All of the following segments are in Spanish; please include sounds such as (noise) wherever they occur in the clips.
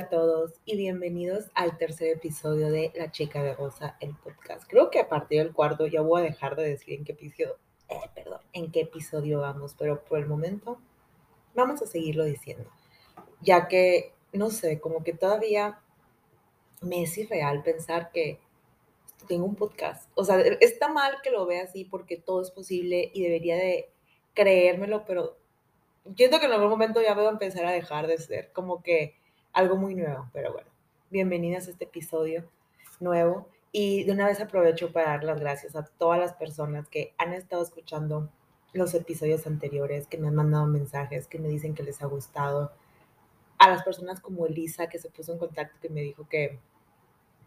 a todos y bienvenidos al tercer episodio de La Chica de Rosa, el podcast. Creo que a partir del cuarto ya voy a dejar de decir en qué episodio, eh, perdón, en qué episodio vamos, pero por el momento vamos a seguirlo diciendo, ya que, no sé, como que todavía me es irreal pensar que tengo un podcast. O sea, está mal que lo vea así porque todo es posible y debería de creérmelo, pero siento que en algún momento ya voy a empezar a dejar de ser como que algo muy nuevo, pero bueno, bienvenidas a este episodio nuevo y de una vez aprovecho para dar las gracias a todas las personas que han estado escuchando los episodios anteriores, que me han mandado mensajes, que me dicen que les ha gustado, a las personas como Elisa que se puso en contacto, que me dijo que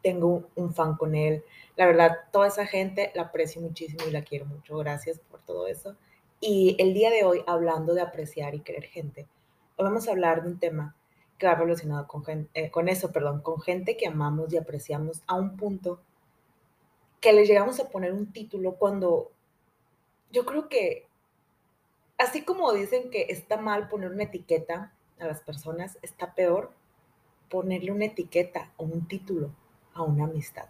tengo un fan con él. La verdad, toda esa gente la aprecio muchísimo y la quiero mucho. Gracias por todo eso. Y el día de hoy, hablando de apreciar y querer gente, hoy vamos a hablar de un tema que va relacionado con, eh, con eso, perdón, con gente que amamos y apreciamos a un punto que le llegamos a poner un título cuando yo creo que, así como dicen que está mal poner una etiqueta a las personas, está peor ponerle una etiqueta o un título a una amistad.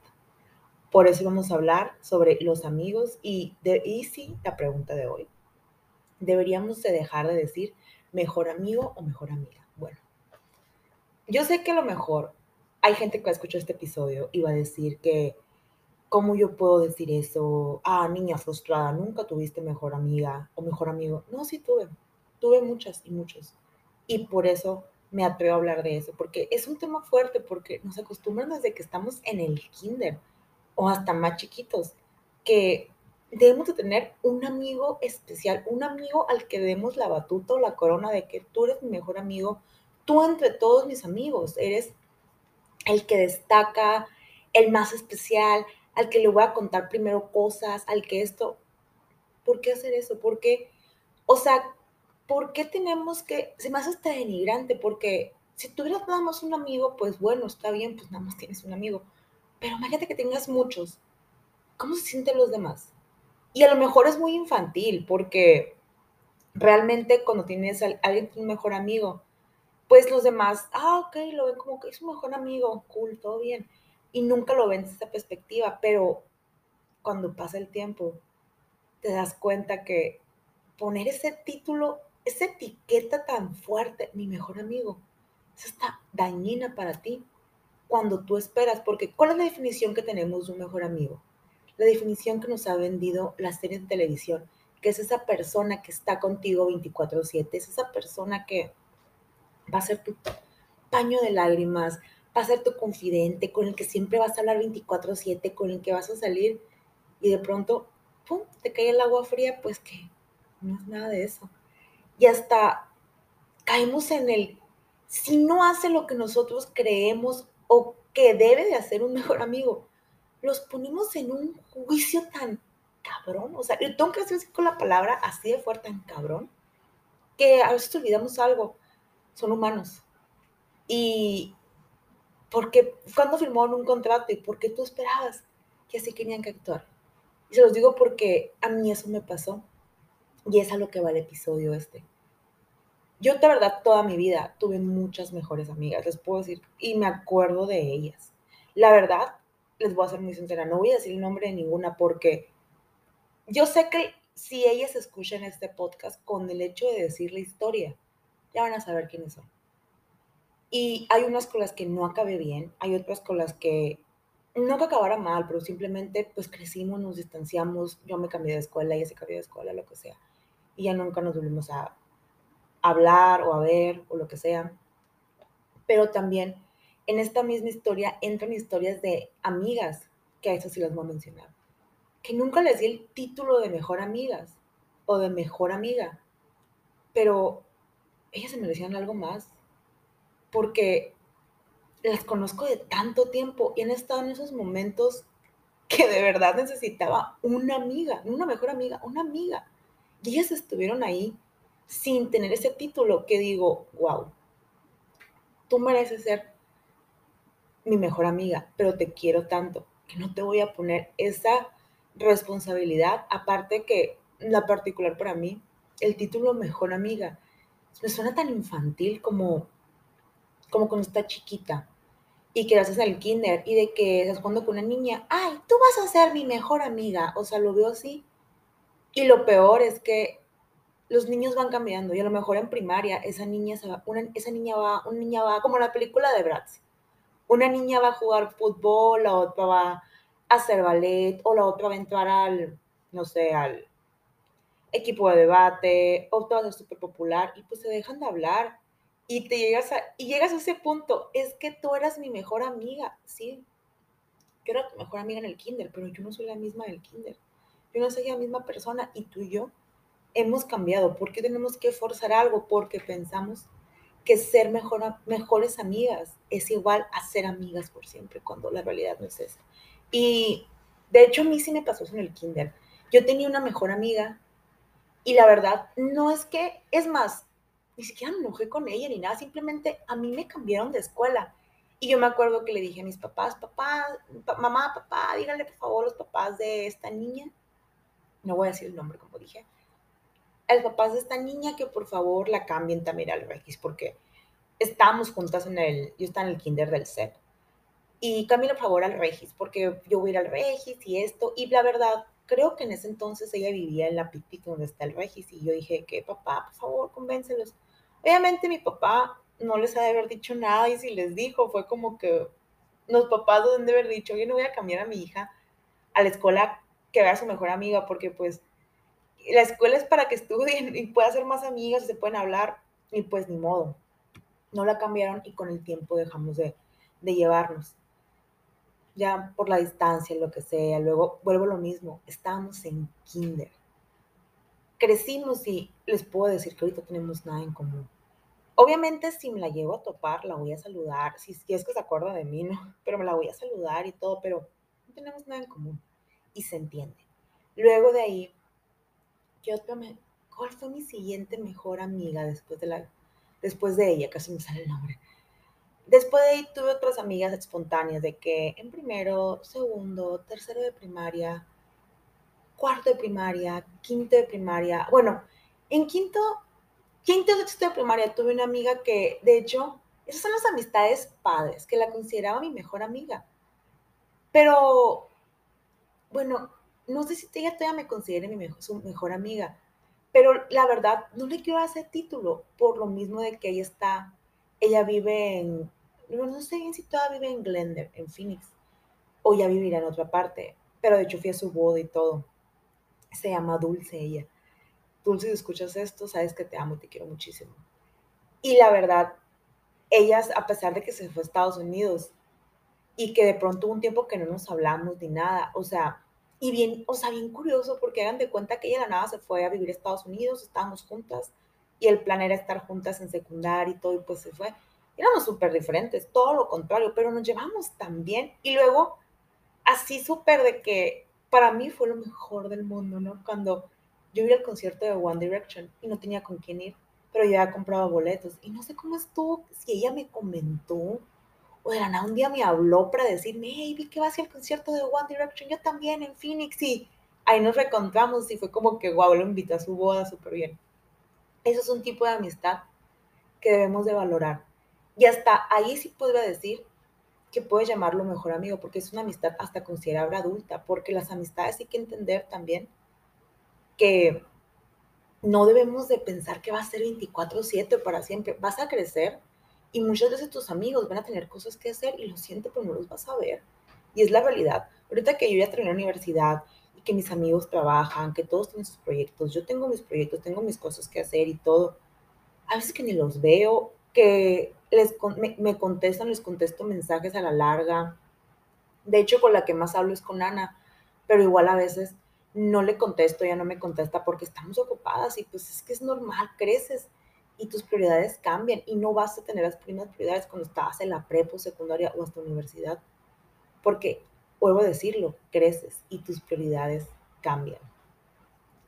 Por eso vamos a hablar sobre los amigos y, de, y sí, la pregunta de hoy. Deberíamos de dejar de decir mejor amigo o mejor amiga. Bueno, yo sé que a lo mejor hay gente que va a escuchar este episodio y va a decir que, ¿cómo yo puedo decir eso? Ah, niña frustrada, nunca tuviste mejor amiga o mejor amigo. No, sí tuve, tuve muchas y muchos. Y por eso me atrevo a hablar de eso, porque es un tema fuerte, porque nos acostumbran desde que estamos en el kinder o hasta más chiquitos, que debemos de tener un amigo especial, un amigo al que demos la batuta o la corona de que tú eres mi mejor amigo, tú entre todos mis amigos eres el que destaca, el más especial, al que le voy a contar primero cosas, al que esto, ¿por qué hacer eso? ¿Por qué? O sea, ¿por qué tenemos que, se me hace hasta denigrante, porque si tuvieras nada más un amigo, pues bueno, está bien, pues nada más tienes un amigo, pero imagínate que tengas muchos, ¿cómo se sienten los demás? Y a lo mejor es muy infantil, porque realmente cuando tienes a alguien, un mejor amigo, pues los demás, ah, ok, lo ven como que es un mejor amigo, cool, todo bien. Y nunca lo ven desde esa perspectiva, pero cuando pasa el tiempo, te das cuenta que poner ese título, esa etiqueta tan fuerte, mi mejor amigo, eso está dañina para ti cuando tú esperas, porque ¿cuál es la definición que tenemos de un mejor amigo? La definición que nos ha vendido la serie de televisión, que es esa persona que está contigo 24/7, es esa persona que va a ser tu paño de lágrimas, va a ser tu confidente, con el que siempre vas a hablar 24/7, con el que vas a salir y de pronto, ¡pum!, te cae el agua fría, pues que no es nada de eso. Y hasta caemos en el, si no hace lo que nosotros creemos o que debe de hacer un mejor amigo, los ponemos en un juicio tan cabrón, o sea, yo tengo que decir con la palabra así de fuerte, tan cabrón, que a veces olvidamos algo son humanos. Y porque cuando firmaron un contrato y por qué tú esperabas que así querían que actuar. Y se los digo porque a mí eso me pasó y es a lo que va el episodio este. Yo de verdad toda mi vida tuve muchas mejores amigas, les puedo decir, y me acuerdo de ellas. La verdad, les voy a ser muy sincera, no voy a decir el nombre de ninguna porque yo sé que si ellas escuchan este podcast con el hecho de decir la historia, ya van a saber quiénes son. Y hay unas con las que no acabé bien, hay otras con las que no que acabara mal, pero simplemente pues crecimos, nos distanciamos, yo me cambié de escuela, ella se cambió de escuela, lo que sea. Y ya nunca nos volvimos a hablar o a ver o lo que sea. Pero también en esta misma historia entran historias de amigas, que a eso sí las voy a mencionar, que nunca les di el título de mejor amigas o de mejor amiga, pero ellas se merecían algo más, porque las conozco de tanto tiempo y han estado en esos momentos que de verdad necesitaba una amiga, una mejor amiga, una amiga. Y ellas estuvieron ahí sin tener ese título que digo, wow, tú mereces ser mi mejor amiga, pero te quiero tanto que no te voy a poner esa responsabilidad, aparte que la particular para mí, el título mejor amiga me suena tan infantil como, como cuando está chiquita y que lo haces en el kinder y de que estás jugando con una niña, ay, tú vas a ser mi mejor amiga, o sea, lo veo así. Y lo peor es que los niños van cambiando y a lo mejor en primaria esa niña, se va, una, esa niña va, una niña va, como la película de Bratz, una niña va a jugar fútbol, la otra va a hacer ballet o la otra va a entrar al, no sé, al equipo de debate, va a ser súper popular y pues se dejan de hablar y te llegas a, y llegas a ese punto, es que tú eras mi mejor amiga, sí, yo era tu mejor amiga en el kinder, pero yo no soy la misma en el kinder, yo no soy la misma persona y tú y yo hemos cambiado, ¿por qué tenemos que forzar algo? Porque pensamos que ser mejor, mejores amigas es igual a ser amigas por siempre, cuando la realidad no es esa. Y de hecho a mí sí me pasó eso en el kinder. Yo tenía una mejor amiga y la verdad no es que, es más, ni siquiera me enojé con ella ni nada, simplemente a mí me cambiaron de escuela. Y yo me acuerdo que le dije a mis papás, papá, mamá, papá, díganle por favor los papás de esta niña, no voy a decir el nombre como dije, a los papás de esta niña que por favor la cambien también al Regis, porque estábamos juntas en el, yo estaba en el kinder del CEP. Y cámbienle por favor al Regis, porque yo voy a ir al Regis y esto, y la verdad, creo que en ese entonces ella vivía en la Pipic donde está el Regis y yo dije que papá, por favor, convéncelos. Obviamente mi papá no les ha de haber dicho nada y si les dijo fue como que los papás deben de haber dicho, yo no voy a cambiar a mi hija a la escuela que vea a su mejor amiga porque pues la escuela es para que estudien y pueda hacer más amigas se pueden hablar y pues ni modo. No la cambiaron y con el tiempo dejamos de, de llevarnos ya por la distancia, lo que sea. Luego vuelvo lo mismo, estábamos en kinder. Crecimos y les puedo decir que ahorita tenemos nada en común. Obviamente si me la llevo a topar, la voy a saludar, si, es que se acuerda de mí, ¿no? Pero me la voy a saludar y todo, pero no tenemos nada en común. Y se entiende. Luego de ahí, yo me, ¿cuál fue mi siguiente mejor amiga después de la, después de ella? Casi me sale el nombre. Después de ahí tuve otras amigas espontáneas de que en primero, segundo, tercero de primaria, cuarto de primaria, quinto de primaria. Bueno, en quinto, quinto, sexto de primaria tuve una amiga que, de hecho, esas son las amistades padres, que la consideraba mi mejor amiga. Pero, bueno, no sé si ella todavía me considere mi mejor, su mejor amiga, pero la verdad, no le quiero hacer título por lo mismo de que ella está ella vive en, no sé bien si todavía vive en Glendale, en Phoenix, o ya vivirá en otra parte, pero de hecho fui a su boda y todo. Se llama Dulce ella. Dulce, si escuchas esto, sabes que te amo y te quiero muchísimo. Y la verdad, ellas, a pesar de que se fue a Estados Unidos y que de pronto hubo un tiempo que no nos hablamos ni nada, o sea, y bien, o sea, bien curioso porque hagan de cuenta que ella de la nada se fue a vivir a Estados Unidos, estábamos juntas y el plan era estar juntas en secundaria y todo, y pues se fue. Éramos súper diferentes, todo lo contrario, pero nos llevamos tan bien. Y luego, así súper de que para mí fue lo mejor del mundo, ¿no? Cuando yo iba al concierto de One Direction y no tenía con quién ir, pero ya había comprado boletos. Y no sé cómo estuvo, si ella me comentó, o de la nada un día me habló para decirme, hey, vi que vas al concierto de One Direction, yo también en Phoenix, y ahí nos reencontramos y fue como que, guau, lo invitó a su boda súper bien. Eso es un tipo de amistad que debemos de valorar. Y hasta ahí sí podría decir que puedes llamarlo mejor amigo, porque es una amistad hasta considerable adulta, porque las amistades hay que entender también que no debemos de pensar que va a ser 24/7 para siempre, vas a crecer y muchas veces tus amigos van a tener cosas que hacer y lo siento, pero no los vas a ver. Y es la realidad. Ahorita que yo ya terminé la universidad que mis amigos trabajan, que todos tienen sus proyectos, yo tengo mis proyectos, tengo mis cosas que hacer y todo. A veces que ni los veo, que les, me, contestan, les contesto mensajes a la larga. De hecho, con la que más hablo es con Ana, pero igual a veces no le contesto, ya no me contesta porque estamos ocupadas y pues es que es normal, creces y tus prioridades cambian y no vas a tener las primeras prioridades cuando estás en la prepo, secundaria o hasta universidad. Porque vuelvo a decirlo, creces y tus prioridades cambian.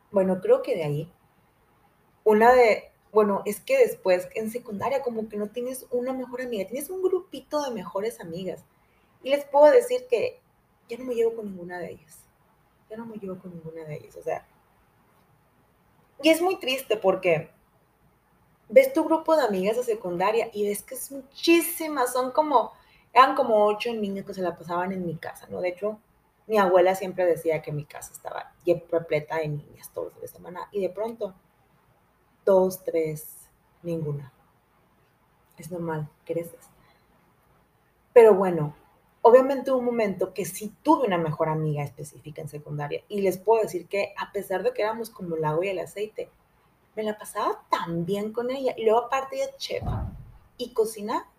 Bueno, creo que de ahí, una de, bueno, es que después en secundaria como que no tienes una mejor amiga, tienes un grupito de mejores amigas. Y les puedo decir que ya no me llevo con ninguna de ellas. Ya no me llevo con ninguna de ellas. O sea, y es muy triste porque ves tu grupo de amigas de secundaria y ves que es muchísimas, son como, eran como ocho niños que se la pasaban en mi casa, ¿no? De hecho, mi abuela siempre decía que mi casa estaba repleta de niñas todos los de semana y de pronto, dos, tres, ninguna. Es normal, creces. Pero bueno, obviamente hubo un momento que sí tuve una mejor amiga específica en secundaria y les puedo decir que a pesar de que éramos como el agua y el aceite, me la pasaba tan bien con ella. Y luego aparte de chef y cocina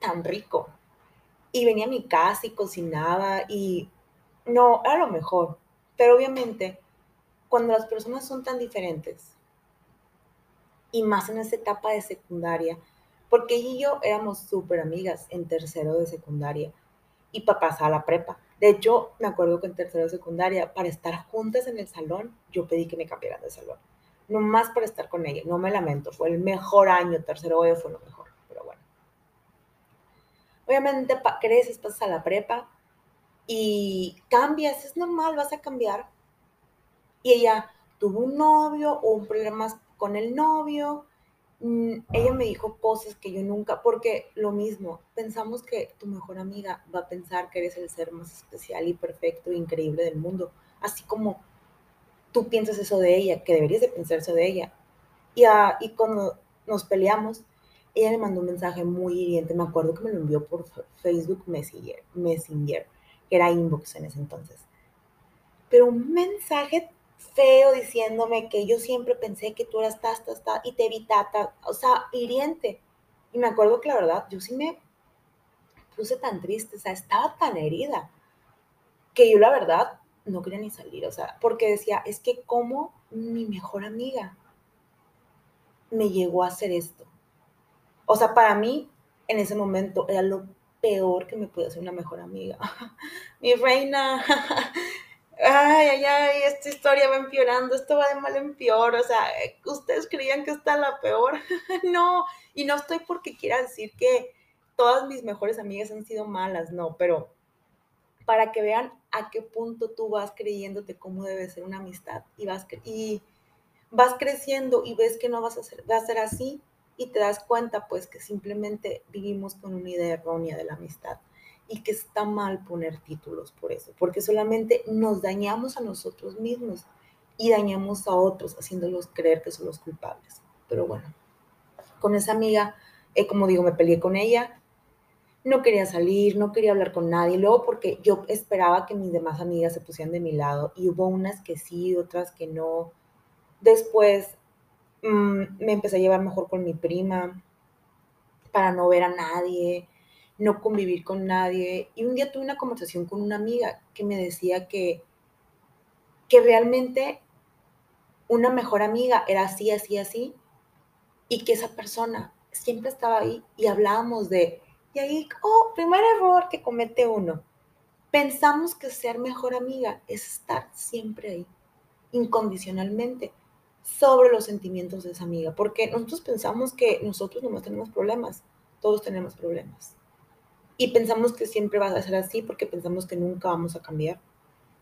tan rico. Y venía a mi casa y cocinaba y no, era lo mejor. Pero obviamente, cuando las personas son tan diferentes, y más en esa etapa de secundaria, porque ella y yo éramos súper amigas en tercero de secundaria y para pasar a la prepa. De hecho, me acuerdo que en tercero de secundaria, para estar juntas en el salón, yo pedí que me cambiaran de salón no más por estar con ella, no me lamento, fue el mejor año, tercero fue lo mejor. Obviamente creces, pasas a la prepa y cambias, es normal, vas a cambiar. Y ella tuvo un novio o un problema con el novio, mm, ella me dijo cosas que yo nunca, porque lo mismo, pensamos que tu mejor amiga va a pensar que eres el ser más especial y perfecto e increíble del mundo, así como tú piensas eso de ella, que deberías de pensar eso de ella. Y, y cuando nos peleamos, ella me mandó un mensaje muy hiriente, me acuerdo que me lo envió por Facebook Messenger, Messenger que era inbox en ese entonces. Pero un mensaje feo diciéndome que yo siempre pensé que tú eras ta, ta, ta, y te vi ta, o sea, hiriente. Y me acuerdo que la verdad, yo sí me puse tan triste, o sea, estaba tan herida, que yo la verdad no quería ni salir, o sea, porque decía, es que como mi mejor amiga me llegó a hacer esto. O sea, para mí, en ese momento, era lo peor que me puede hacer una mejor amiga. (laughs) mi reina, (laughs) ay, ay, ay, esta historia va empeorando, esto va de mal en peor, o sea, ustedes creían que está la peor. (laughs) no, y no estoy porque quiera decir que todas mis mejores amigas han sido malas, no, pero para que vean a qué punto tú vas creyéndote cómo debe ser una amistad y vas, y vas creciendo y ves que no vas a, ser, va a ser así y te das cuenta pues que simplemente vivimos con una idea errónea de la amistad y que está mal poner títulos por eso, porque solamente nos dañamos a nosotros mismos y dañamos a otros haciéndolos creer que son los culpables. Pero bueno, con esa amiga, eh, como digo, me peleé con ella, no quería salir, no quería hablar con nadie. Luego porque yo esperaba que mis demás amigas se pusieran de mi lado y hubo unas que sí, otras que no. Después mm, me empecé a llevar mejor con mi prima para no ver a nadie, no convivir con nadie. Y un día tuve una conversación con una amiga que me decía que, que realmente una mejor amiga era así, así, así, y que esa persona siempre estaba ahí y hablábamos de y ahí, oh, primer error que comete uno. Pensamos que ser mejor amiga es estar siempre ahí, incondicionalmente, sobre los sentimientos de esa amiga, porque nosotros pensamos que nosotros no tenemos problemas, todos tenemos problemas. Y pensamos que siempre va a ser así porque pensamos que nunca vamos a cambiar.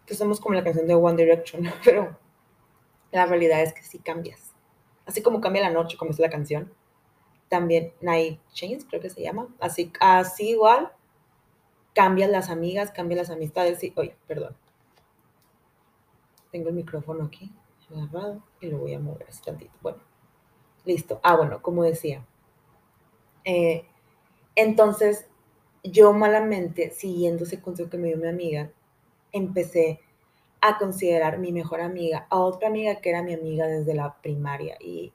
Que somos como la canción de One Direction, (laughs) pero la realidad es que sí cambias. Así como cambia la noche, como es la canción, también Night Chains, creo que se llama. Así, así igual, cambian las amigas, cambian las amistades. Y, oye, perdón. Tengo el micrófono aquí y lo voy a mover así tantito. Bueno, listo. Ah, bueno, como decía. Eh, entonces, yo malamente, siguiendo ese consejo que me dio mi amiga, empecé a considerar mi mejor amiga a otra amiga que era mi amiga desde la primaria. Y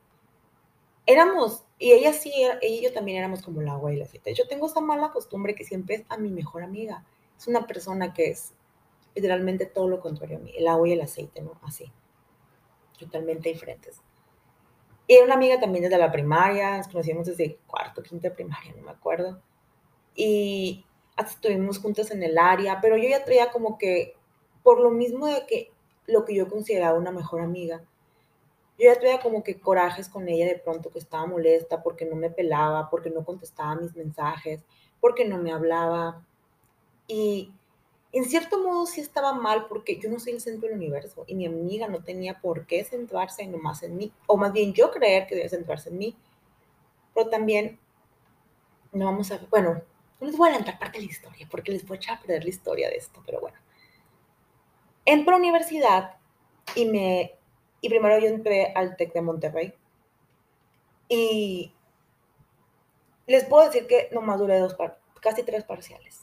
éramos, y ella sí, ella y yo también éramos como la aceite. Yo tengo esa mala costumbre que siempre es a mi mejor amiga. Es una persona que es literalmente todo lo contrario a mí, el agua y el aceite, ¿no? Así, totalmente diferentes. Y una amiga también desde la primaria, nos conocíamos desde cuarto, quinta primaria, no me acuerdo. Y hasta estuvimos juntas en el área, pero yo ya traía como que, por lo mismo de que lo que yo consideraba una mejor amiga, yo ya tuve como que corajes con ella de pronto que estaba molesta porque no me pelaba, porque no contestaba mis mensajes, porque no me hablaba. Y en cierto modo sí estaba mal porque yo no soy el centro del universo y mi amiga no tenía por qué centrarse nomás en mí, o más bien yo creer que debía centrarse en mí pero también no vamos a, bueno, no les voy a adelantar parte de la historia, porque les voy a echar a perder la historia de esto, pero bueno. Entro a la universidad y me, y primero yo entré al TEC de Monterrey, y les puedo decir que nomás duré dos, casi tres parciales.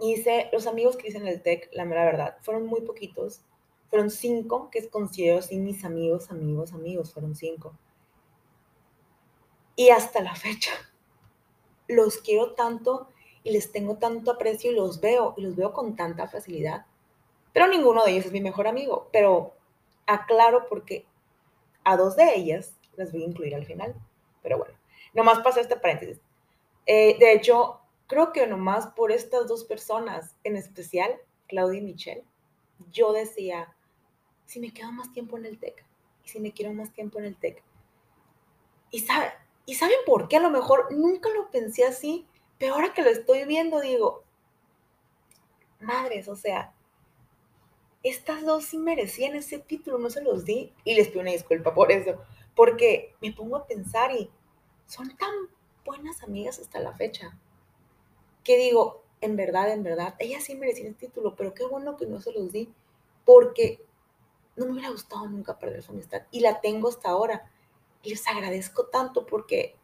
Hice, los amigos que hice en el TEC, la mera verdad, fueron muy poquitos. Fueron cinco, que considero así mis amigos, amigos, amigos, fueron cinco. Y hasta la fecha, (laughs) los quiero tanto y les tengo tanto aprecio y los veo, y los veo con tanta facilidad. Pero ninguno de ellos es mi mejor amigo. Pero aclaro porque a dos de ellas las voy a incluir al final. Pero bueno, nomás pasó este paréntesis. Eh, de hecho, creo que nomás por estas dos personas, en especial Claudia y Michelle, yo decía, si me quedo más tiempo en el TEC, y si me quiero más tiempo en el TEC. Y, ¿Y saben por qué? A lo mejor nunca lo pensé así, pero ahora que lo estoy viendo digo, madres, o sea, estas dos sí merecían ese título, no se los di y les pido una disculpa por eso, porque me pongo a pensar y son tan buenas amigas hasta la fecha, que digo, en verdad, en verdad, ellas sí merecían el título, pero qué bueno que no se los di, porque no me hubiera gustado nunca perder su amistad y la tengo hasta ahora. Y les agradezco tanto porque,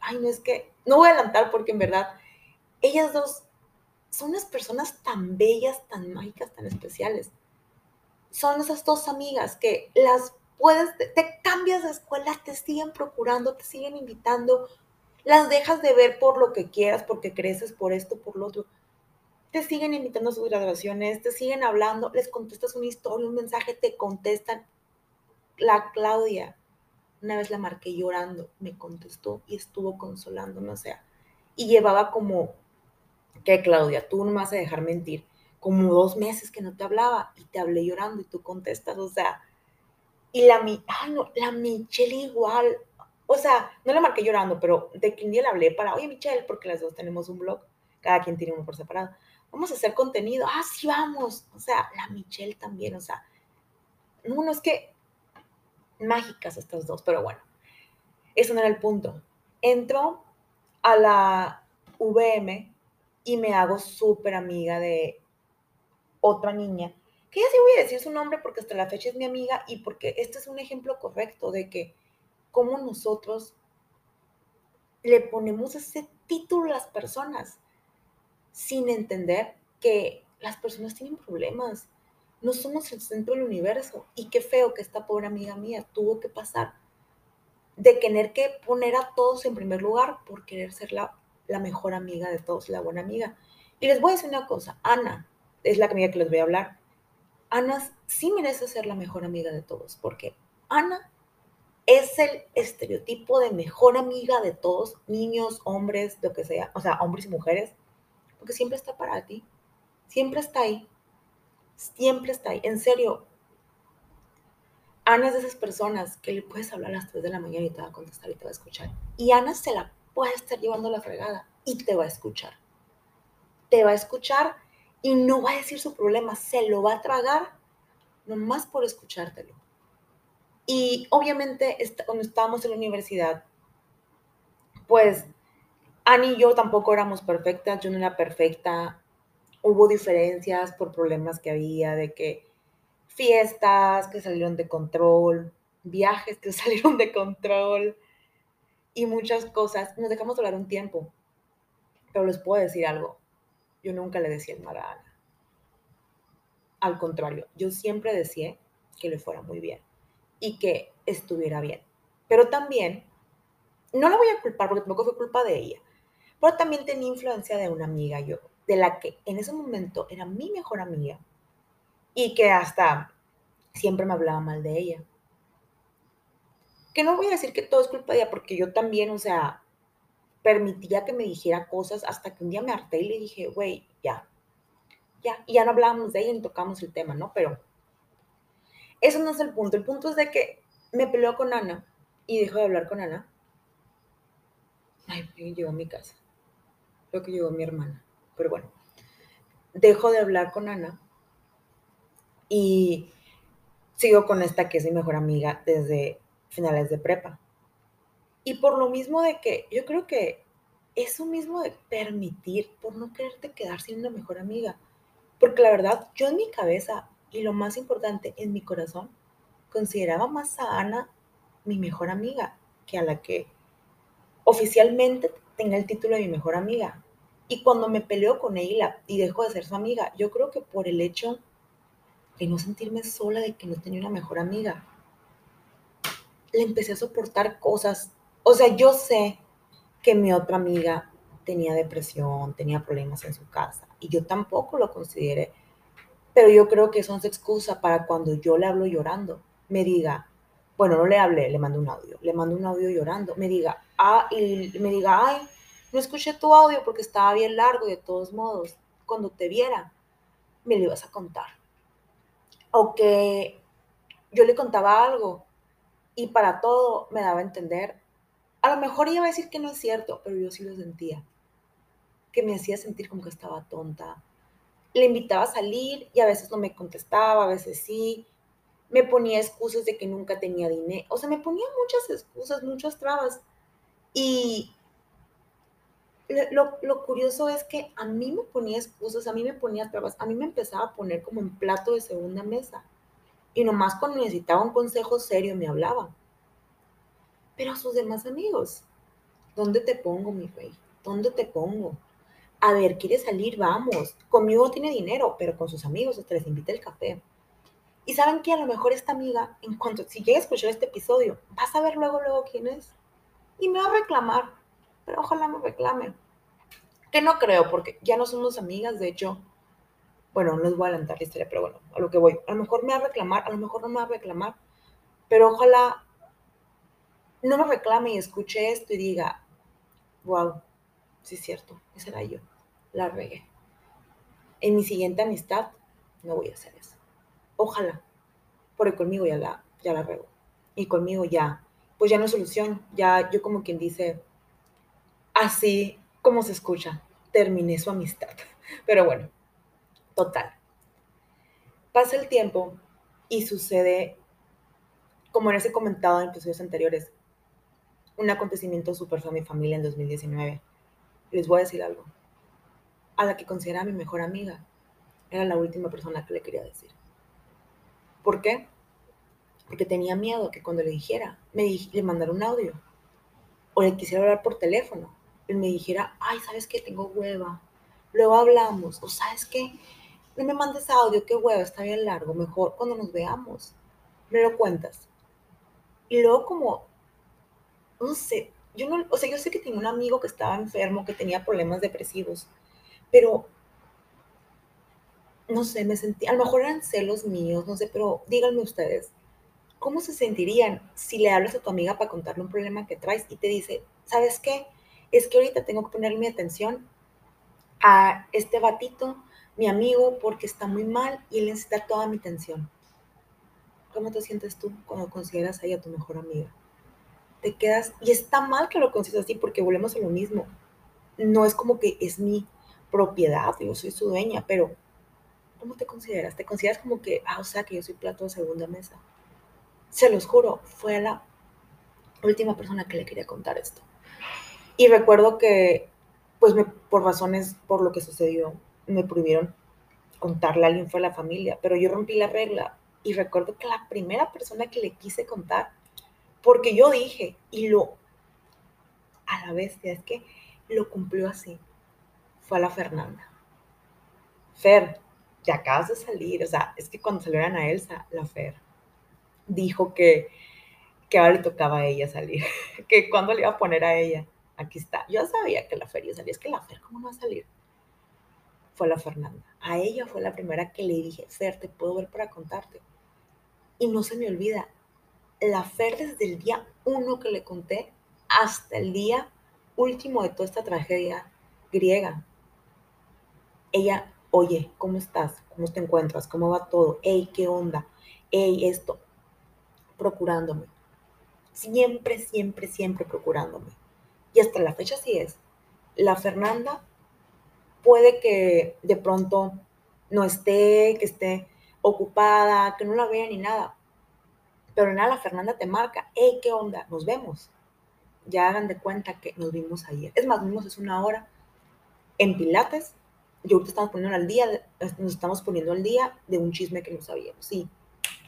ay, no es que, no voy a adelantar porque en verdad, ellas dos son unas personas tan bellas, tan mágicas, tan especiales. Son esas dos amigas que las puedes, te cambias de escuela, te siguen procurando, te siguen invitando, las dejas de ver por lo que quieras, porque creces por esto, por lo otro. Te siguen invitando a sus graduaciones, te siguen hablando, les contestas una historia, un mensaje, te contestan. La Claudia, una vez la marqué llorando, me contestó y estuvo consolándome, o sea, y llevaba como, que Claudia, tú no me vas a dejar mentir, como dos meses que no te hablaba y te hablé llorando y tú contestas, o sea, y la, ay no, la Michelle igual, o sea, no la marqué llorando, pero de que un día le hablé para, oye Michelle, porque las dos tenemos un blog, cada quien tiene uno por separado, vamos a hacer contenido, ah, sí, vamos, o sea, la Michelle también, o sea, no, no es que mágicas estas dos, pero bueno, eso no era el punto. Entro a la VM y me hago súper amiga de otra niña que ya sí voy a decir su nombre porque hasta la fecha es mi amiga y porque este es un ejemplo correcto de que como nosotros le ponemos ese título a las personas sin entender que las personas tienen problemas. No somos el centro del universo. Y qué feo que esta pobre amiga mía tuvo que pasar de tener que poner a todos en primer lugar por querer ser la, la mejor amiga de todos, la buena amiga. Y les voy a decir una cosa, Ana es la amiga que les voy a hablar. Ana sí merece ser la mejor amiga de todos, porque Ana es el estereotipo de mejor amiga de todos, niños, hombres, lo que sea, o sea, hombres y mujeres, porque siempre está para ti, siempre está ahí, siempre está ahí, en serio. Ana es de esas personas que le puedes hablar a las 3 de la mañana y te va a contestar y te va a escuchar. Y Ana se la puede estar llevando la fregada y te va a escuchar. Te va a escuchar y no va a decir su problema, se lo va a tragar nomás por escuchártelo. Y obviamente cuando estábamos en la universidad, pues Ani y yo tampoco éramos perfectas, yo no era perfecta, hubo diferencias por problemas que había, de que fiestas que salieron de control, viajes que (laughs) salieron de control y muchas cosas. Nos dejamos hablar un tiempo, pero les puedo decir algo, yo nunca le decía el mal a Ana. Al contrario, yo siempre decía que le fuera muy bien y que estuviera bien. Pero también, no la voy a culpar porque tampoco fue culpa de ella, pero también tenía influencia de una amiga yo, de la que en ese momento era mi mejor amiga y que hasta siempre me hablaba mal de ella. Que no voy a decir que todo es culpa de ella, porque yo también, o sea, permitía que me dijera cosas hasta que un día me harté y le dije, güey, ya, ya, y ya no hablábamos de ella ni tocamos el tema, ¿no? Pero eso no es el punto. El punto es de que me peleó con Ana y dejó de hablar con Ana. Ay, llegó a mi casa. Creo que llegó mi hermana. Pero bueno, dejo de hablar con Ana y sigo con esta que es mi mejor amiga desde finales de prepa. Y por lo mismo de que yo creo que eso mismo de permitir, por no quererte quedar sin una mejor amiga. Porque la verdad, yo en mi cabeza, y lo más importante, en mi corazón, consideraba más a Ana mi mejor amiga que a la que oficialmente tenga el título de mi mejor amiga. Y cuando me peleo con ella y dejo de ser su amiga, yo creo que por el hecho de no sentirme sola, de que no tenía una mejor amiga, le empecé a soportar cosas. O sea, yo sé que mi otra amiga tenía depresión, tenía problemas en su casa, y yo tampoco lo consideré. Pero yo creo que eso es excusa para cuando yo le hablo llorando, me diga, bueno, no le hablé, le mando un audio, le mando un audio llorando, me diga, ah, me diga, ay, no escuché tu audio porque estaba bien largo y de todos modos, cuando te viera, me lo ibas a contar. O que yo le contaba algo y para todo me daba a entender. A lo mejor iba a decir que no es cierto, pero yo sí lo sentía. Que me hacía sentir como que estaba tonta. Le invitaba a salir y a veces no me contestaba, a veces sí me ponía excusas de que nunca tenía dinero, o sea, me ponía muchas excusas, muchas trabas. Y lo, lo, curioso es que a mí me ponía excusas, a mí me ponía trabas, a mí me empezaba a poner como en plato de segunda mesa. Y nomás cuando necesitaba un consejo serio me hablaba. Pero a sus demás amigos, ¿dónde te pongo, mi rey? ¿Dónde te pongo? A ver, ¿quiere salir? Vamos. Conmigo tiene dinero, pero con sus amigos hasta les invita el café. Y saben que a lo mejor esta amiga, en cuanto, si llega a escuchar este episodio, vas a ver luego, luego quién es. Y me va a reclamar, pero ojalá me reclame. Que no creo, porque ya no somos amigas, de hecho, bueno, no les voy a adelantar la historia, pero bueno, a lo que voy. A lo mejor me va a reclamar, a lo mejor no me va a reclamar, pero ojalá no me reclame y escuche esto y diga, wow, sí es cierto, esa era yo, la regué. En mi siguiente amistad no voy a hacer eso. Ojalá. Porque conmigo ya la, ya la rego. Y conmigo ya, pues ya no es solución. Ya yo como quien dice, así como se escucha, terminé su amistad. (laughs) Pero bueno, total. Pasa el tiempo y sucede, como les he comentado en episodios anteriores, un acontecimiento súper fue a mi familia en 2019. Les voy a decir algo. A la que consideraba mi mejor amiga, era la última persona que le quería decir. ¿Por qué? Porque tenía miedo que cuando le dijera, me le mandara un audio o le quisiera hablar por teléfono, él me dijera, ay, ¿sabes qué? Tengo hueva. Luego hablamos. O ¿sabes qué? No me mandes audio, qué hueva, está bien largo. Mejor cuando nos veamos. Me lo cuentas. Y luego como, no sé, yo no, o sea, yo sé que tenía un amigo que estaba enfermo, que tenía problemas depresivos, pero no sé, me sentí, a lo mejor eran celos míos, no sé, pero díganme ustedes, ¿cómo se sentirían si le hablas a tu amiga para contarle un problema que traes y te dice, ¿sabes qué? Es que ahorita tengo que poner mi atención a este batito, mi amigo, porque está muy mal y él necesita toda mi atención. ¿Cómo te sientes tú cuando consideras ahí a tu mejor amiga? Te quedas, y está mal que lo consideres así porque volvemos a lo mismo. No es como que es mi propiedad, yo soy su dueña, pero ¿Cómo te consideras? ¿Te consideras como que, ah, o sea, que yo soy plato de segunda mesa? Se los juro, fue la última persona que le quería contar esto. Y recuerdo que, pues, por razones, por lo que sucedió, me prohibieron contarle a alguien fue la familia, pero yo rompí la regla y recuerdo que la primera persona que le quise contar, porque yo dije, y lo, a la vez, es que lo cumplió así, fue a la Fernanda. Fer, te acabas de salir, o sea, es que cuando salieron a Elsa, la Fer dijo que, que ahora le tocaba a ella salir, (laughs) que cuando le iba a poner a ella, aquí está, yo sabía que la Fer iba a salir, es que la Fer, ¿cómo no va a salir? Fue la Fernanda, a ella fue la primera que le dije, Fer, te puedo ver para contarte. Y no se me olvida, la Fer desde el día uno que le conté hasta el día último de toda esta tragedia griega, ella oye, ¿cómo estás? ¿Cómo te encuentras? ¿Cómo va todo? Hey, ¿qué onda? Hey, esto. Procurándome. Siempre, siempre, siempre procurándome. Y hasta la fecha sí es. La Fernanda puede que de pronto no esté, que esté ocupada, que no la vea ni nada. Pero nada, la Fernanda te marca, hey, ¿qué onda? Nos vemos. ya hagan de cuenta que nos vimos ayer. Es más, vimos es una hora en Pilates. Yo ahorita estamos poniendo al día, nos estamos poniendo al día de un chisme que no sabíamos. Sí,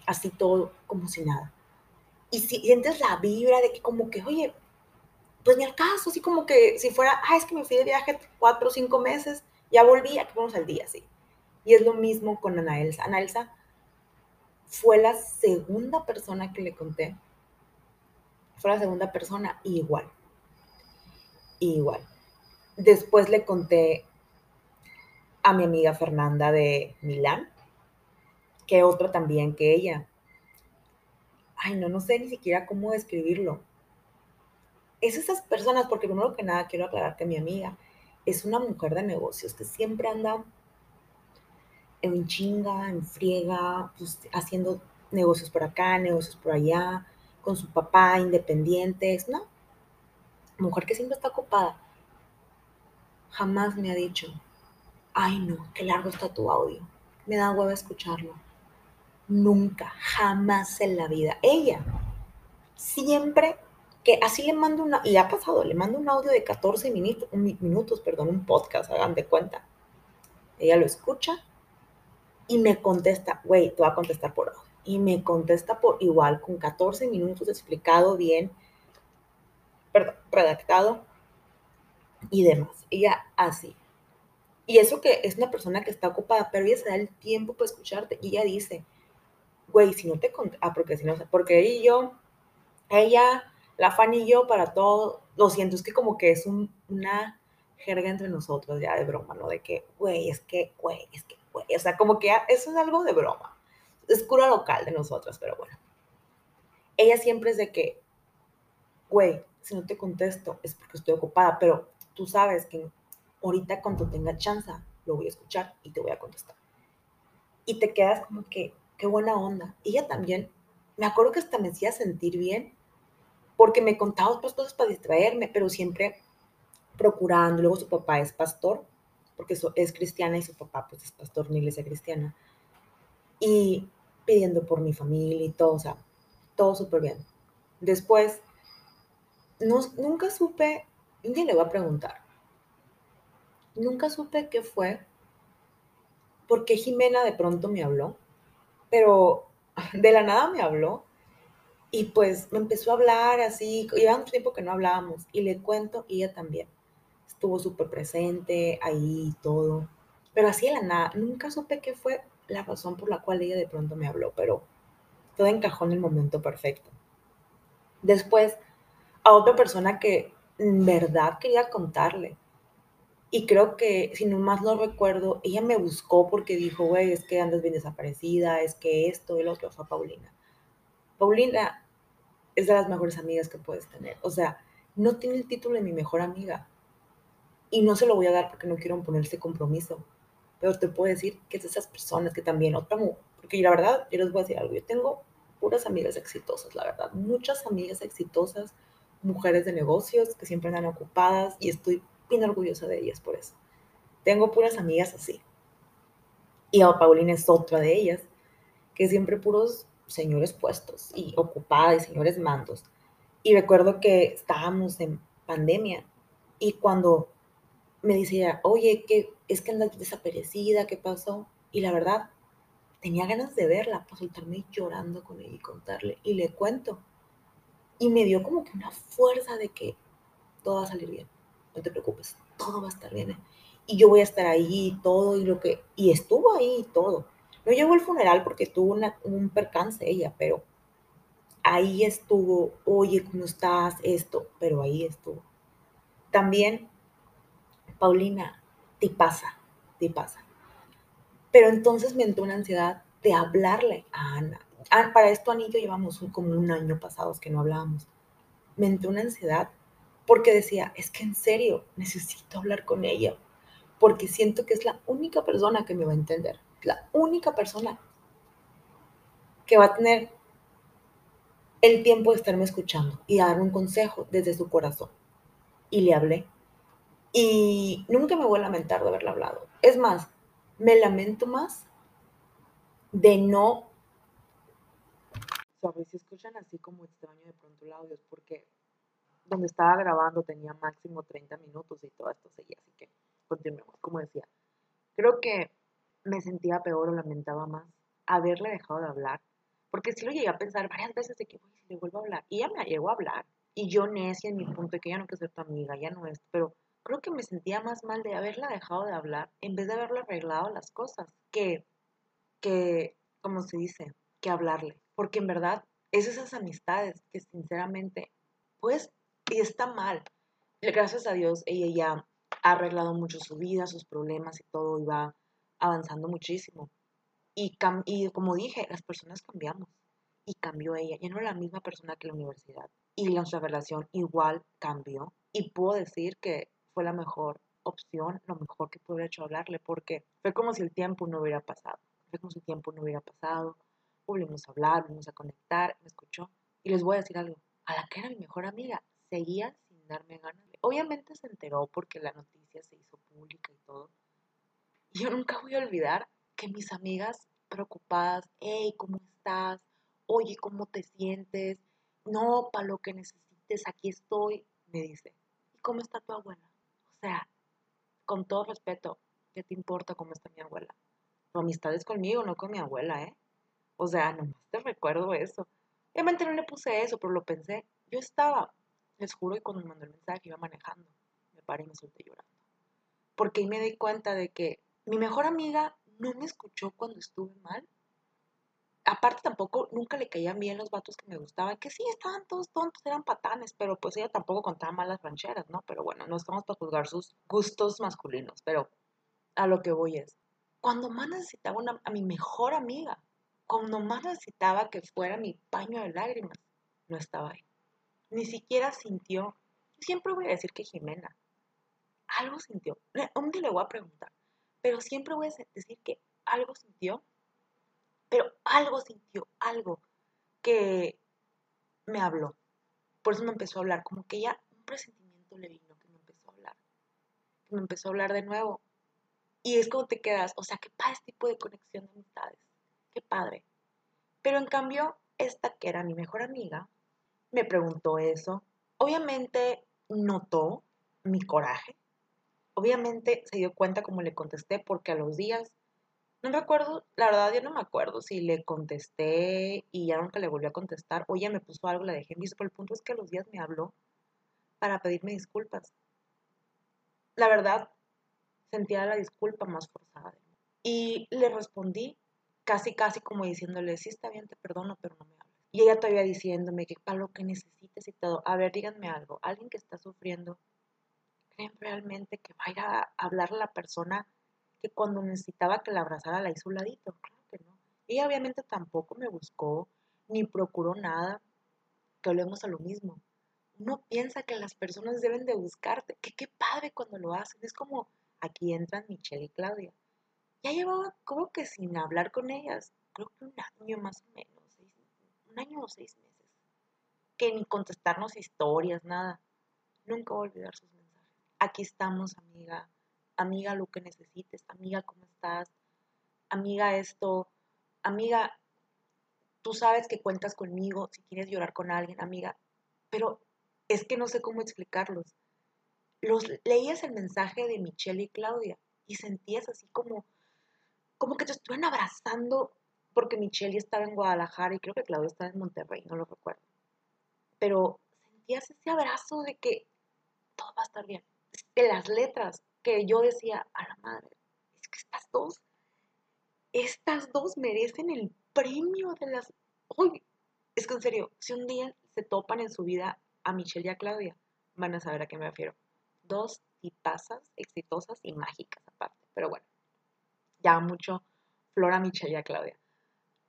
así todo como si nada. Y si sientes la vibra de que como que, oye, pues ni al caso, así como que si fuera, ah, es que me fui de viaje cuatro o cinco meses, ya volví, aquí vamos al día, sí. Y es lo mismo con Ana Elsa. Fue la segunda persona que le conté. Fue la segunda persona, igual. Igual. Después le conté a mi amiga Fernanda de Milán, que otro también que ella. Ay, no, no sé ni siquiera cómo describirlo. Es esas personas, porque primero que nada quiero aclarar que mi amiga es una mujer de negocios que siempre anda en chinga, en friega, pues, haciendo negocios por acá, negocios por allá, con su papá, independientes, ¿no? Mujer que siempre está ocupada. Jamás me ha dicho, ay no, qué largo está tu audio. Me da hueva escucharlo. Nunca, jamás en la vida. Ella, siempre que así le mando una, y ha pasado, le mando un audio de 14 minutos, minutos, perdón, un podcast, hagan de cuenta. Ella lo escucha y me contesta, güey, te voy a contestar por audio. Y me contesta por igual, con 14 minutos explicado bien, perdón, redactado y demás. Ella así. Y eso que es una persona que está ocupada, pero ella se da el tiempo para escucharte. Y ella dice, güey, si no te ah, porque si no, porque ella y yo, ella, la fan y yo, para todo, lo siento, es que como que es una jerga entre nosotros ya de broma, ¿no? De que, güey, es que, güey, es que o sea, como que eso es algo de broma. Es cura local de nosotras, pero bueno. Ella siempre es de que, güey, si no te contesto es porque estoy ocupada, pero tú sabes que ahorita cuando tenga chance lo voy a escuchar y te voy a contestar. Y te quedas como que, qué buena onda. Ella también, me acuerdo que hasta me hacía sentir bien porque me contaba otras cosas para distraerme, pero siempre procurando. Luego su papá es pastor porque es cristiana y su papá pues es pastor la iglesia cristiana. Y pidiendo por mi familia y todo, o sea, todo súper bien. Después, no, nunca supe, un día le voy a preguntar, nunca supe qué fue, porque Jimena de pronto me habló, pero (laughs) de la nada me habló y pues me empezó a hablar así, llevaba un tiempo que no hablábamos y le cuento y ella también estuvo súper presente ahí todo. Pero así de la nada, nunca supe qué fue la razón por la cual ella de pronto me habló, pero todo encajó en el momento perfecto. Después, a otra persona que en verdad quería contarle. Y creo que, si no más lo recuerdo, ella me buscó porque dijo, güey, es que andas bien desaparecida, es que esto y lo otro fue a Paulina. Paulina es de las mejores amigas que puedes tener. O sea, no tiene el título de mi mejor amiga, y no se lo voy a dar porque no quiero poner ese compromiso. Pero te puedo decir que es de esas personas que también, otra, porque la verdad, yo les voy a decir algo, yo tengo puras amigas exitosas, la verdad, muchas amigas exitosas, mujeres de negocios que siempre andan ocupadas y estoy bien orgullosa de ellas por eso. Tengo puras amigas así. Y a Paulina es otra de ellas, que siempre puros señores puestos y ocupada y señores mandos. Y recuerdo que estábamos en pandemia y cuando me decía, oye, que es que andas desaparecida, ¿qué pasó? Y la verdad, tenía ganas de verla para soltarme llorando con ella y contarle. Y le cuento. Y me dio como que una fuerza de que todo va a salir bien. No te preocupes, todo va a estar bien. Y yo voy a estar ahí y todo y lo que... Y estuvo ahí y todo. No llegó al funeral porque tuvo un percance ella, pero ahí estuvo, oye, ¿cómo estás? Esto, pero ahí estuvo. También Paulina, te pasa, te pasa. Pero entonces me entró una ansiedad de hablarle a Ana. Ah, para esto Ana y yo llevamos como un año pasados que no hablábamos. Me entró una ansiedad porque decía, es que en serio, necesito hablar con ella, porque siento que es la única persona que me va a entender, la única persona que va a tener el tiempo de estarme escuchando y dar un consejo desde su corazón. Y le hablé y nunca me voy a lamentar de haberle hablado. Es más, me lamento más de no... si escuchan así como extraño de pronto el audio, es porque donde estaba grabando tenía máximo 30 minutos y todo esto seguía, así que continuemos. Como decía, creo que me sentía peor o lamentaba más haberle dejado de hablar, porque sí lo llegué a pensar varias veces de que, si le vuelvo a hablar, y ella me llegó a hablar, y yo necia en mi punto de que ya no quiero ser tu amiga, ya no es, pero creo que me sentía más mal de haberla dejado de hablar en vez de haberle arreglado las cosas, que, que, como se dice, que hablarle, porque en verdad es esas amistades que sinceramente, pues, y está mal. Gracias a Dios, ella ya ha arreglado mucho su vida, sus problemas y todo, y va avanzando muchísimo. Y, como dije, las personas cambiamos. Y cambió ella. Ya no era la misma persona que la universidad. Y nuestra relación igual cambió. Y puedo decir que fue la mejor opción, lo mejor que pude haber hecho hablarle, porque fue como si el tiempo no hubiera pasado. Fue como si el tiempo no hubiera pasado. Volvimos a hablar, volvimos a conectar, me escuchó. Y les voy a decir algo. A la que era mi mejor amiga, seguía sin darme ganas. Obviamente se enteró porque la noticia se hizo pública y todo. Y yo nunca voy a olvidar que mis amigas preocupadas, hey, ¿cómo estás? Oye, ¿cómo te sientes? No, para lo que necesites, aquí estoy, me dice. ¿Y cómo está tu abuela? Sea, con todo respeto, ¿qué te importa cómo está mi abuela? Tu amistad es conmigo, no con mi abuela, ¿eh? O sea, nomás te recuerdo eso. Obviamente no le puse eso, pero lo pensé. Yo estaba les juro que cuando me mandó el mensaje iba manejando, me paré y me solté llorando. Porque ahí me di cuenta de que mi mejor amiga no me escuchó cuando estuve mal. Aparte tampoco, nunca le caían bien los vatos que me gustaban, que sí, estaban todos tontos, eran patanes, pero pues ella tampoco contaba malas rancheras, ¿no? Pero bueno, no estamos para juzgar sus gustos masculinos, pero a lo que voy es, cuando más necesitaba una, a mi mejor amiga, cuando más necesitaba que fuera mi paño de lágrimas, no estaba ahí ni siquiera sintió. Siempre voy a decir que Jimena algo sintió. Día le voy a preguntar, pero siempre voy a decir que algo sintió, pero algo sintió, algo que me habló. Por eso me empezó a hablar, como que ya un presentimiento le vino, que me empezó a hablar, que me empezó a hablar de nuevo. Y es como te quedas, o sea, qué padre este tipo de conexión de amistades, qué padre. Pero en cambio, esta que era mi mejor amiga, me preguntó eso. Obviamente notó mi coraje. Obviamente se dio cuenta como le contesté porque a los días, no me acuerdo, la verdad yo no me acuerdo si le contesté y ya nunca le volví a contestar o ella me puso algo, la dejé en visto, pero el punto es que a los días me habló para pedirme disculpas. La verdad, sentía la disculpa más forzada. Y le respondí casi, casi como diciéndole, sí está bien, te perdono, pero no me y ella todavía diciéndome que para lo que necesites y todo. A ver, díganme algo. Alguien que está sufriendo, ¿creen realmente que va a hablarle a la persona que cuando necesitaba que la abrazara la hizo un ladito? Claro que no. Ella obviamente tampoco me buscó ni procuró nada. Que hablemos a lo mismo. Uno piensa que las personas deben de buscarte. Que qué padre cuando lo hacen. Es como aquí entran Michelle y Claudia. Ya llevaba como que sin hablar con ellas, creo que un año más o menos año o seis meses, que ni contestarnos historias, nada. Nunca voy a olvidar sus mensajes. Aquí estamos, amiga. Amiga, lo que necesites. Amiga, ¿cómo estás? Amiga, esto. Amiga, tú sabes que cuentas conmigo si quieres llorar con alguien, amiga. Pero es que no sé cómo explicarlos. Los, leías el mensaje de Michelle y Claudia y sentías así como, como que te estuvieran abrazando porque Michelle estaba en Guadalajara y creo que Claudia estaba en Monterrey, no lo recuerdo. Pero sentías ese abrazo de que todo va a estar bien. De las letras que yo decía, a la madre, es que estas dos, estas dos merecen el premio de las... Uy, es que en serio, si un día se topan en su vida a Michelle y a Claudia, van a saber a qué me refiero. Dos tipazas exitosas y mágicas aparte. Pero bueno, ya mucho Flora, Michelle y a Claudia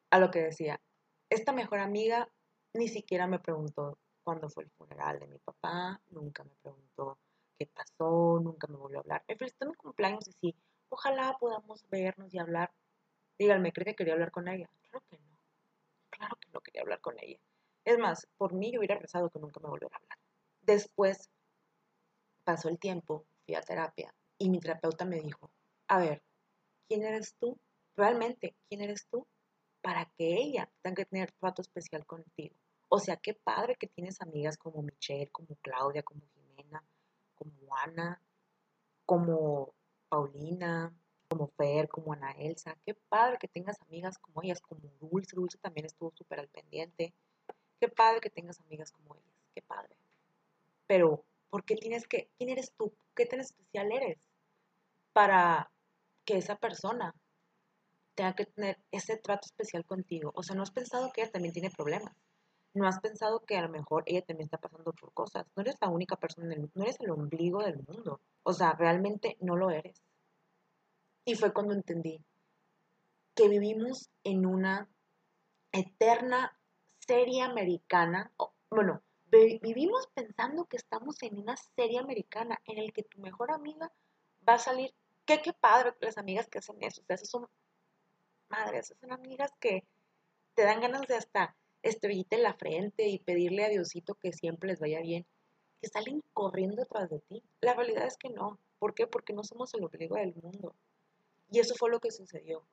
a lo que decía, esta mejor amiga ni siquiera me preguntó cuándo fue el funeral de mi papá, nunca me preguntó pasó, nunca me volvió a hablar. Me felicitó mi cumpleaños y sí, ojalá podamos vernos y hablar. Díganme, ¿cree que quería hablar con ella? Claro que no. Claro que no quería hablar con ella. Es más, por mí yo hubiera rezado que nunca me volviera a hablar. Después pasó el tiempo, fui a terapia y mi terapeuta me dijo, a ver, ¿quién eres tú? Realmente, ¿quién eres tú? para que ella tenga que tener trato especial contigo. O sea, qué padre que tienes amigas como Michelle, como Claudia, como como Ana, como Paulina, como Fer, como Ana Elsa. Qué padre que tengas amigas como ellas, como Dulce. Dulce también estuvo súper al pendiente. Qué padre que tengas amigas como ellas. Qué padre. Pero, ¿por qué tienes que, quién eres tú? ¿Qué tan especial eres para que esa persona tenga que tener ese trato especial contigo? O sea, ¿no has pensado que ella también tiene problemas? ¿No has pensado que a lo mejor ella también está pasando por cosas? No eres la única persona en el no eres el ombligo del mundo. O sea, realmente no lo eres. Y fue cuando entendí que vivimos en una eterna serie americana, bueno, vivimos pensando que estamos en una serie americana en el que tu mejor amiga va a salir. Qué, qué padre las amigas que hacen eso. O sea, esas son madres, son amigas que te dan ganas de hasta estrellita en la frente y pedirle a Diosito que siempre les vaya bien, que salen corriendo tras de ti. La realidad es que no. ¿Por qué? Porque no somos el ombligo del mundo. Y eso fue lo que sucedió.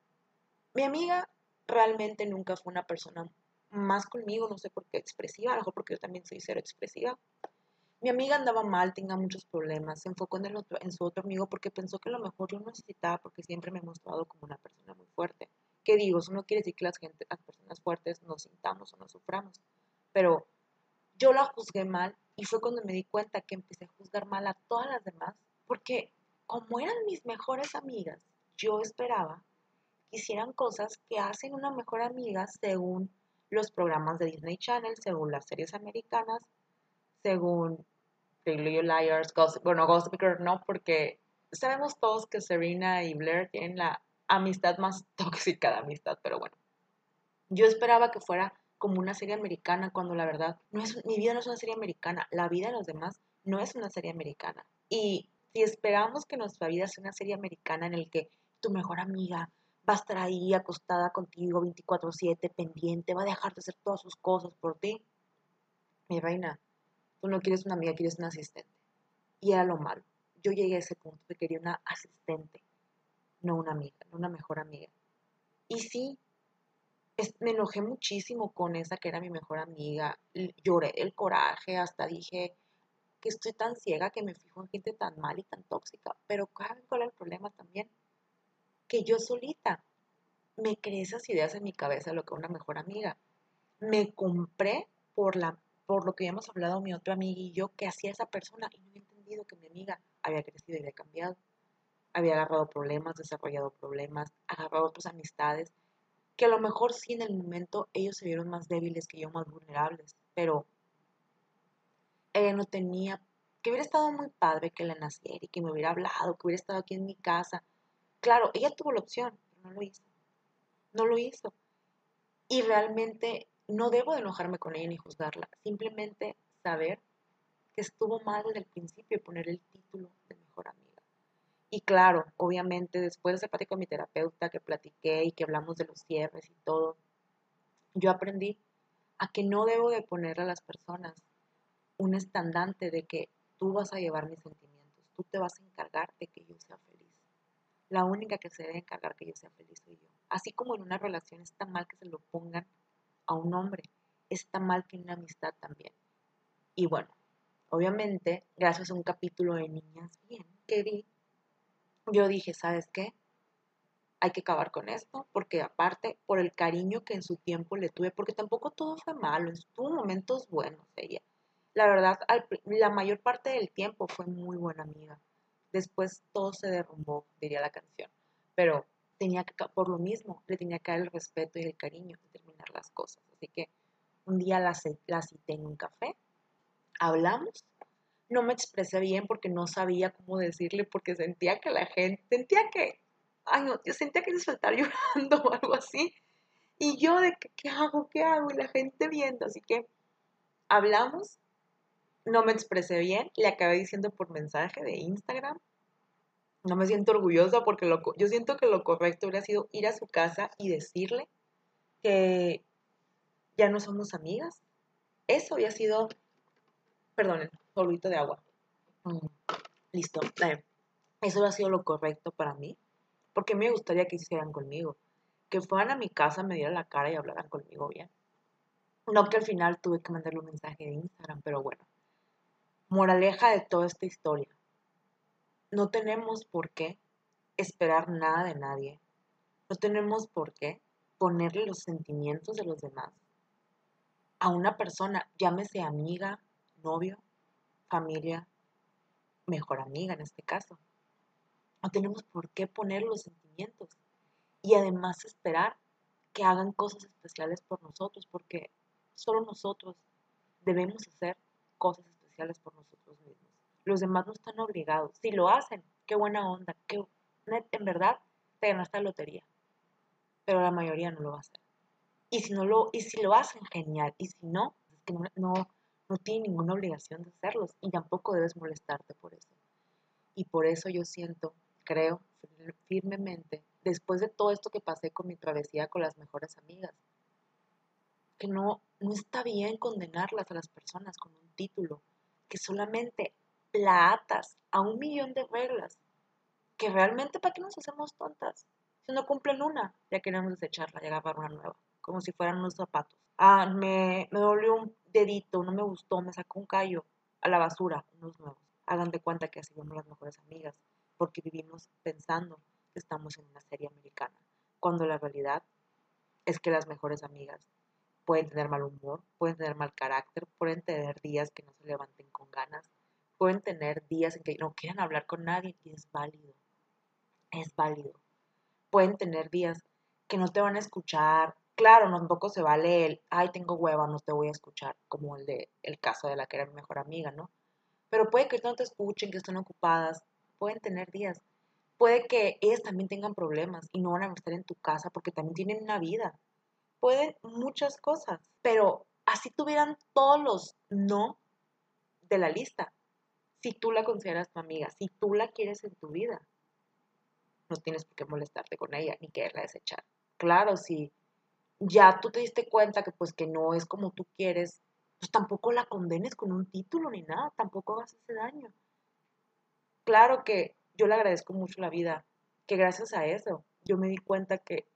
Mi amiga realmente nunca fue una persona más conmigo, no sé por qué expresiva, a lo mejor porque yo también soy cero expresiva. Mi amiga andaba mal, tenía muchos problemas, se enfocó en, el otro, en su otro amigo porque pensó que a lo mejor yo necesitaba porque siempre me he mostrado como una persona muy fuerte. ¿Qué digo? Eso no quiere decir que las, gente, las personas fuertes nos sintamos o nos suframos, pero yo la juzgué mal y fue cuando me di cuenta que empecé a juzgar mal a todas las demás porque como eran mis mejores amigas, yo esperaba que hicieran cosas que hacen una mejor amiga según los programas de Disney Channel, según las series americanas, según Little Liars, Gossip, bueno, Gossip Girl no, porque sabemos todos que Serena y Blair tienen la amistad más (laughs) tóxica de amistad, pero bueno. Yo esperaba que fuera como una serie americana cuando la verdad no es mi vida no es una serie americana, la vida de los demás no es una serie americana. Y si esperamos que nuestra vida sea una serie americana en el que tu mejor amiga va a estar ahí acostada contigo 24/7, pendiente, va a dejar de hacer todas sus cosas por ti. Mi reina, tú no quieres una amiga, quieres una asistente. Y era lo malo. Yo llegué a ese punto que quería una asistente, no una amiga, no una mejor amiga. Y sí, me enojé muchísimo con esa que era mi mejor amiga. Lloré el coraje, hasta dije que estoy tan ciega que me fijo en gente tan mal y tan tóxica. Pero ¿cuál es el problema también? que yo solita me creé esas ideas en mi cabeza lo que una mejor amiga. Me compré por, la, por lo que habíamos hablado mi otra amiga y yo, que hacía esa persona y no he entendido que mi amiga había crecido y había cambiado. Había agarrado problemas, desarrollado problemas, agarrado otras amistades, que a lo mejor sí en el momento ellos se vieron más débiles que yo, más vulnerables, pero ella no tenía, que hubiera estado muy padre que la naciera y que me hubiera hablado, que hubiera estado aquí en mi casa, Claro, ella tuvo la opción, pero no lo hizo. No lo hizo. Y realmente no debo de enojarme con ella ni juzgarla. Simplemente saber que estuvo mal desde el principio y poner el título de mejor amiga. Y claro, obviamente después de ese plática con mi terapeuta que platiqué y que hablamos de los cierres y todo, yo aprendí a que no debo de ponerle a las personas un estandante de que tú vas a llevar mis sentimientos, tú te vas a encargar de que yo sea feliz la única que se debe encargar que yo sea feliz soy yo. Así como en una relación está mal que se lo pongan a un hombre, está mal que en una amistad también. Y bueno, obviamente, gracias a un capítulo de Niñas Bien que vi, yo dije, ¿sabes qué? Hay que acabar con esto, porque aparte, por el cariño que en su tiempo le tuve, porque tampoco todo fue malo, tuvo momentos buenos ella. La verdad, la mayor parte del tiempo fue muy buena amiga después todo se derrumbó, diría la canción. Pero tenía que, por lo mismo, le tenía que dar el respeto y el cariño de terminar las cosas. Así que un día la, la cité en un café, hablamos, no me expresé bien porque no sabía cómo decirle, porque sentía que la gente, sentía que, ay no, yo sentía que se (laughs) llorando o algo así. Y yo de, ¿qué hago? ¿Qué hago? Y la gente viendo, así que hablamos no me expresé bien, le acabé diciendo por mensaje de Instagram. No me siento orgullosa porque lo, yo siento que lo correcto hubiera sido ir a su casa y decirle que ya no somos amigas. Eso había sido, perdonen, polvito de agua. Mm, listo. Eso había sido lo correcto para mí, porque me gustaría que hicieran conmigo, que fueran a mi casa, me dieran la cara y hablaran conmigo bien. No que al final tuve que mandarle un mensaje de Instagram, pero bueno. Moraleja de toda esta historia. No tenemos por qué esperar nada de nadie. No tenemos por qué ponerle los sentimientos de los demás a una persona, llámese amiga, novio, familia, mejor amiga en este caso. No tenemos por qué poner los sentimientos y además esperar que hagan cosas especiales por nosotros, porque solo nosotros debemos hacer cosas especiales por nosotros mismos. Los demás no están obligados. Si lo hacen, qué buena onda, que en verdad te ganaste la lotería. Pero la mayoría no lo va a hacer. Y si, no lo, y si lo hacen, genial. Y si no, que no, no, no tiene ninguna obligación de hacerlos y tampoco debes molestarte por eso. Y por eso yo siento, creo firmemente, después de todo esto que pasé con mi travesía con las mejores amigas, que no, no está bien condenarlas a las personas con un título, que solamente la atas a un millón de reglas, que realmente para qué nos hacemos tontas. Si no cumplen una, ya queremos desecharla y agarrar una nueva como si fueran unos zapatos. Ah, me, me dolió un dedito, no me gustó, me sacó un callo a la basura, unos nuevos. Hagan de cuenta que así somos las mejores amigas, porque vivimos pensando que estamos en una serie americana, cuando la realidad es que las mejores amigas pueden tener mal humor, pueden tener mal carácter, pueden tener días que no se levanten con ganas, pueden tener días en que no quieran hablar con nadie y es válido, es válido. Pueden tener días que no te van a escuchar, Claro, no, tampoco se vale el, ay, tengo hueva, no te voy a escuchar, como el de el caso de la que era mi mejor amiga, ¿no? Pero puede que no te escuchen, que estén ocupadas, pueden tener días. Puede que ellas también tengan problemas y no van a estar en tu casa porque también tienen una vida. Pueden muchas cosas, pero así tuvieran todos los no de la lista. Si tú la consideras tu amiga, si tú la quieres en tu vida, no tienes por qué molestarte con ella ni quererla desechar. Claro, si ya tú te diste cuenta que pues que no es como tú quieres, pues tampoco la condenes con un título ni nada, tampoco hagas ese daño. Claro que yo le agradezco mucho la vida, que gracias a eso yo me di cuenta que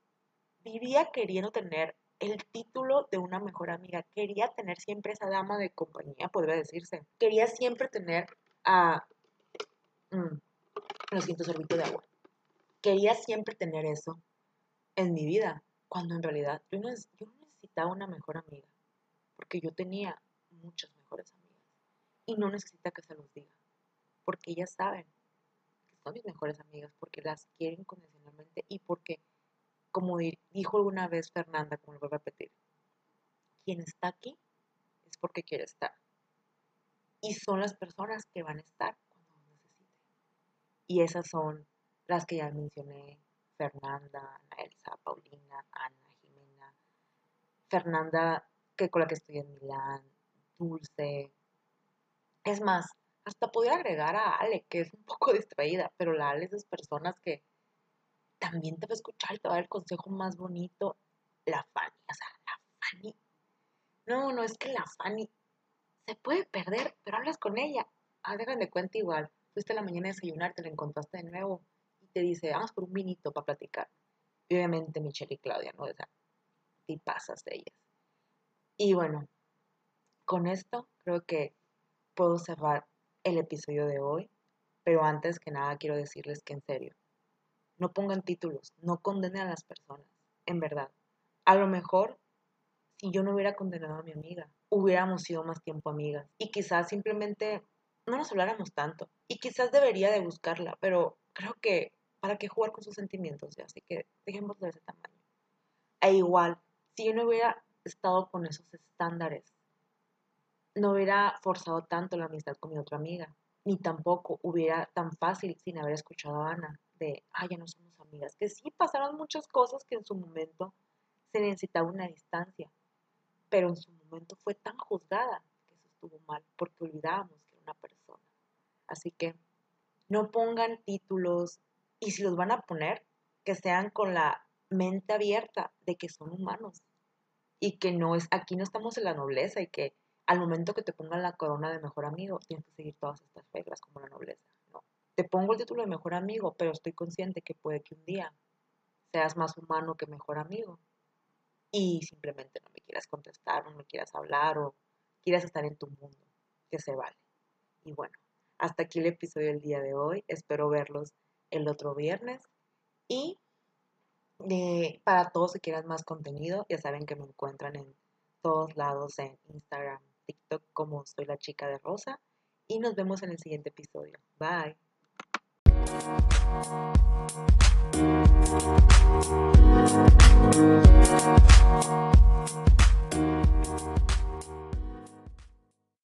vivía queriendo tener el título de una mejor amiga, quería tener siempre esa dama de compañía, podría decirse, quería siempre tener a... Mm, lo siento, sorbito de agua. Quería siempre tener eso en mi vida cuando en realidad yo no, necesitaba una mejor amiga, porque yo tenía muchas mejores amigas. Y no necesita que se los diga, porque ellas saben que son mis mejores amigas, porque las quieren condicionalmente y porque, como dijo alguna vez Fernanda, como lo voy a repetir, quien está aquí es porque quiere estar. Y son las personas que van a estar cuando los necesite. Y esas son las que ya mencioné Fernanda, Ana Elsa, Paulina, Ana, Jimena, Fernanda, que con la que estoy en Milán, Dulce. Es más, hasta podría agregar a Ale, que es un poco (laughs) distraída, pero la Ale es de esas personas que también te va a escuchar y te va a dar el consejo más bonito. La Fanny, o sea, la Fanny. No, no, es que la Fanny se puede perder, pero hablas con ella. Hagan de cuenta igual. Fuiste la mañana a desayunar, te la encontraste de nuevo te dice, vamos por un vinito para platicar. Y obviamente Michelle y Claudia, ¿no? O sea, y pasas de ellas. Y bueno, con esto creo que puedo cerrar el episodio de hoy, pero antes que nada quiero decirles que en serio, no pongan títulos, no condenen a las personas, en verdad. A lo mejor, si yo no hubiera condenado a mi amiga, hubiéramos sido más tiempo amigas y quizás simplemente no nos habláramos tanto. Y quizás debería de buscarla, pero creo que ¿para qué jugar con sus sentimientos? Ya? Así que dejémoslo de ese tamaño. E igual, si yo no hubiera estado con esos estándares, no hubiera forzado tanto la amistad con mi otra amiga, ni tampoco hubiera tan fácil sin haber escuchado a Ana de, ay, ya no somos amigas, que sí pasaron muchas cosas que en su momento se necesitaba una distancia, pero en su momento fue tan juzgada que eso estuvo mal, porque olvidábamos que era una persona. Así que no pongan títulos, y si los van a poner, que sean con la mente abierta de que son humanos y que no es, aquí no estamos en la nobleza y que al momento que te pongan la corona de mejor amigo tienes que seguir todas estas reglas como la nobleza. No, te pongo el título de mejor amigo, pero estoy consciente que puede que un día seas más humano que mejor amigo y simplemente no me quieras contestar, no me quieras hablar o quieras estar en tu mundo, que se vale. Y bueno, hasta aquí el episodio del día de hoy. Espero verlos el otro viernes. Y eh, para todos que quieran más contenido, ya saben que me encuentran en todos lados en Instagram, TikTok, como soy la chica de rosa. Y nos vemos en el siguiente episodio. Bye.